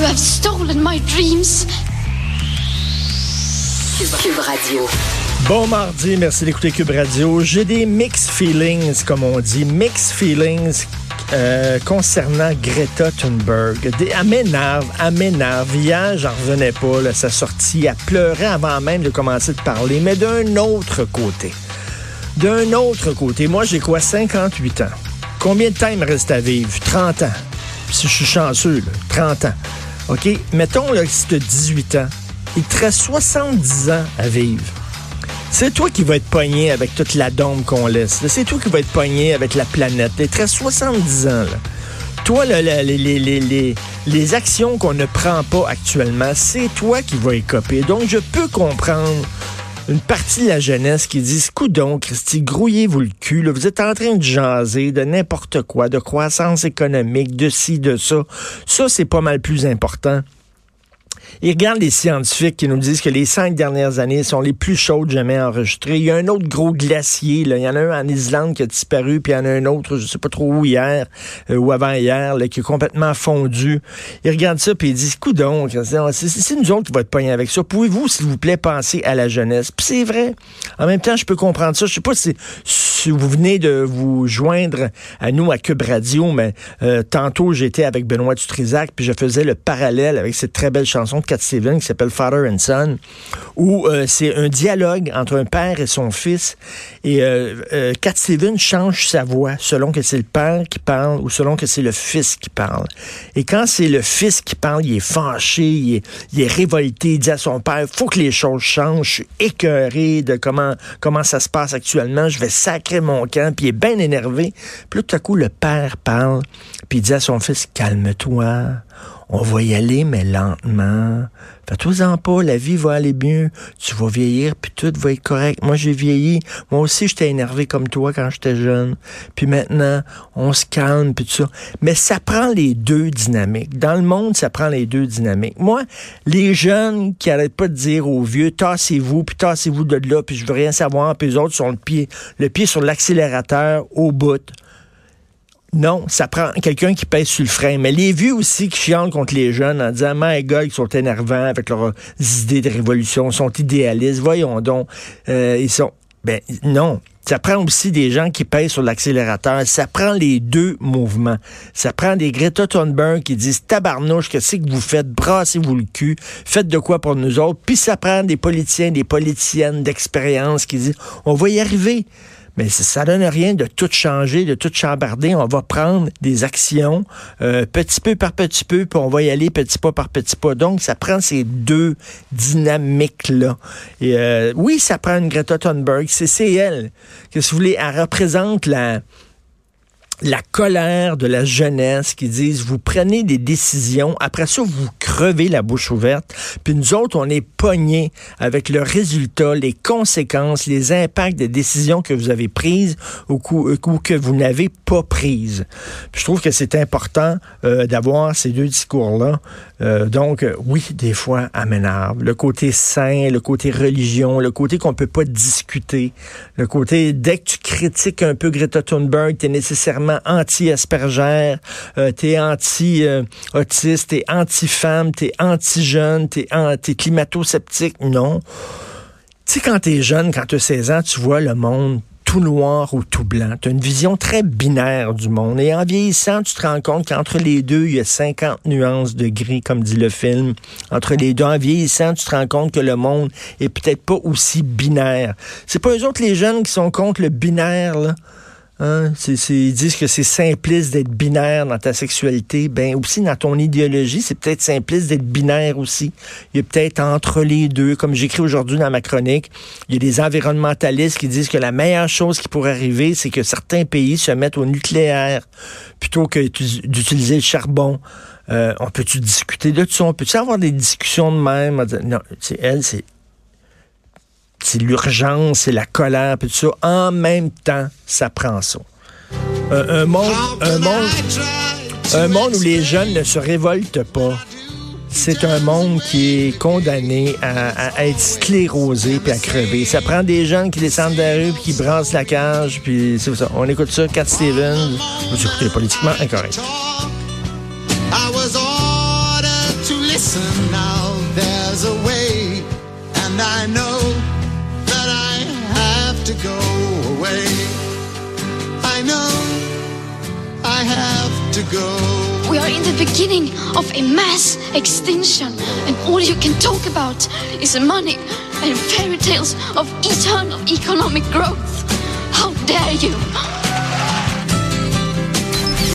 You have stolen my dreams. Cube Radio. Bon mardi, merci d'écouter Cube Radio. J'ai des mixed feelings, comme on dit, mixed feelings euh, concernant Greta Thunberg. Des, elle m'énerve, elle m'énerve. Hier, j'en revenais pas, là, sa sortie. Elle pleurait avant même de commencer de parler, mais d'un autre côté. D'un autre côté, moi j'ai quoi, 58 ans. Combien de temps il me reste à vivre? 30 ans. Si je suis chanceux, là, 30 ans. OK? Mettons là, si tu as 18 ans, il te reste 70 ans à vivre. C'est toi qui vas être pogné avec toute la dôme qu'on laisse. C'est toi qui vas être pogné avec la planète. Il te reste 70 ans. Toi, là, les, les, actions qu'on ne prend pas actuellement, c'est toi qui vas écoper. Donc, je peux comprendre une partie de la jeunesse qui dit Coudon, Christy, grouillez-vous le cul. là. Vous êtes en train de jaser de n'importe quoi, de croissance économique, de ci, de ça. Ça, c'est pas mal plus important. Ils regardent les scientifiques qui nous disent que les cinq dernières années sont les plus chaudes jamais enregistrées. Il y a un autre gros glacier. Là. Il y en a un en Islande qui a disparu, puis il y en a un autre, je sais pas trop où hier euh, ou avant-hier, là, qui est complètement fondu. Ils regardent ça, puis ils disent, coudon, c'est c'est nous autres qui va être pognés avec ça. Pouvez-vous, s'il vous plaît, penser à la jeunesse? Puis c'est vrai. En même temps, je peux comprendre ça. Je sais pas si, vous venez de vous joindre à nous à Cube Radio, mais euh, tantôt, j'étais avec Benoît Dutrisac, puis je faisais le parallèle avec cette très belle chanson de Cat Stevens qui s'appelle Father and Son, où euh, c'est un dialogue entre un père et son fils. Et euh, euh, Cat Stevens change sa voix selon que c'est le père qui parle ou selon que c'est le fils qui parle. Et quand c'est le fils qui parle, il est fâché, il est, il révolté, il dit à son père, faut que les choses changent, je suis écœuré de comment, comment ça se passe actuellement, je vais sacrer mon camp, puis il est bien énervé. Puis tout à coup, le père parle, puis il dit à son fils, calme-toi, on va y aller, mais lentement. Fais-toi-en pas, la vie va aller mieux. Tu vas vieillir, puis tout va être correct. Moi, j'ai vieilli. Moi aussi, j'étais énervé comme toi quand j'étais jeune. Puis maintenant, on se calme, puis tout ça. Mais ça prend les deux dynamiques. Dans le monde, ça prend les deux dynamiques. Moi, les jeunes qui arrêtent pas de dire aux vieux, tassez-vous, puis tassez-vous de là, puis je veux rien savoir, puis les autres sont le pied, le pied sur l'accélérateur au bout. Non, ça prend quelqu'un qui pèse sur le frein. Mais les vieux aussi qui chialent contre les jeunes en disant, my God, ils sont énervants avec leurs idées de révolution, sont idéalistes. Voyons donc, euh, ils sont... Ben non, ça prend aussi des gens qui pèsent sur l'accélérateur. Ça prend les deux mouvements. Ça prend des Greta Thunberg qui disent tabarnouche, que c'est que vous faites, brassez-vous le cul, faites de quoi pour nous autres. Puis ça prend des politiciens, des politiciennes d'expérience qui disent on va y arriver. Mais ça, donne rien de tout changer, de tout chambarder. On va prendre des actions euh, petit peu par petit peu, puis on va y aller petit pas par petit pas. Donc, ça prend ces deux dynamiques-là. Euh, oui, ça prend une Greta Thunberg. C'est c'est elle. Que si vous voulez, elle représente la la colère de la jeunesse qui disent vous prenez des décisions, après ça vous crevez la bouche ouverte, puis nous autres on est pognés avec le résultat, les conséquences, les impacts des décisions que vous avez prises ou, ou que vous n'avez pas prises. Puis je trouve que c'est important euh, d'avoir ces deux discours-là. Euh, donc euh, oui, des fois à m'énerve. Le côté sain, le côté religion, le côté qu'on peut pas discuter, le côté dès que tu critiques un peu Greta Thunberg, tu es nécessairement anti-Asperger, euh, t'es anti-autiste, t'es anti-femme, t'es anti-jeune, t'es anti climato-sceptique. Non. Tu sais, quand t'es jeune, quand t'as 16 ans, tu vois le monde tout noir ou tout blanc. Tu as une vision très binaire du monde. Et en vieillissant, tu te rends compte qu'entre les deux, il y a 50 nuances de gris, comme dit le film. Entre les deux, en vieillissant, tu te rends compte que le monde est peut-être pas aussi binaire. C'est pas eux autres, les jeunes, qui sont contre le binaire, là? Hein? Ils disent que c'est simpliste d'être binaire dans ta sexualité. Ben aussi dans ton idéologie, c'est peut-être simpliste d'être binaire aussi. Il y a peut-être entre les deux, comme j'écris aujourd'hui dans ma chronique, il y a des environnementalistes qui disent que la meilleure chose qui pourrait arriver, c'est que certains pays se mettent au nucléaire plutôt que d'utiliser le charbon. Euh, on peut-tu discuter de ça? On peut-tu avoir des discussions de même? Non, c'est elle, c'est c'est l'urgence, c'est la colère, puis tout ça. En même temps, ça prend ça. un monde, un monde, un monde où les jeunes ne se révoltent pas. C'est un monde qui est condamné à, être sclérosé puis à crever. Ça prend des jeunes qui descendent de la rue puis qui brassent la cage puis c'est ça. On écoute ça, Cat Stevens. Vous écoutez politiquement incorrect. I know I have to go. We are in the beginning of a mass extinction, and all you can talk about is money and fairy tales of eternal economic growth. How dare you!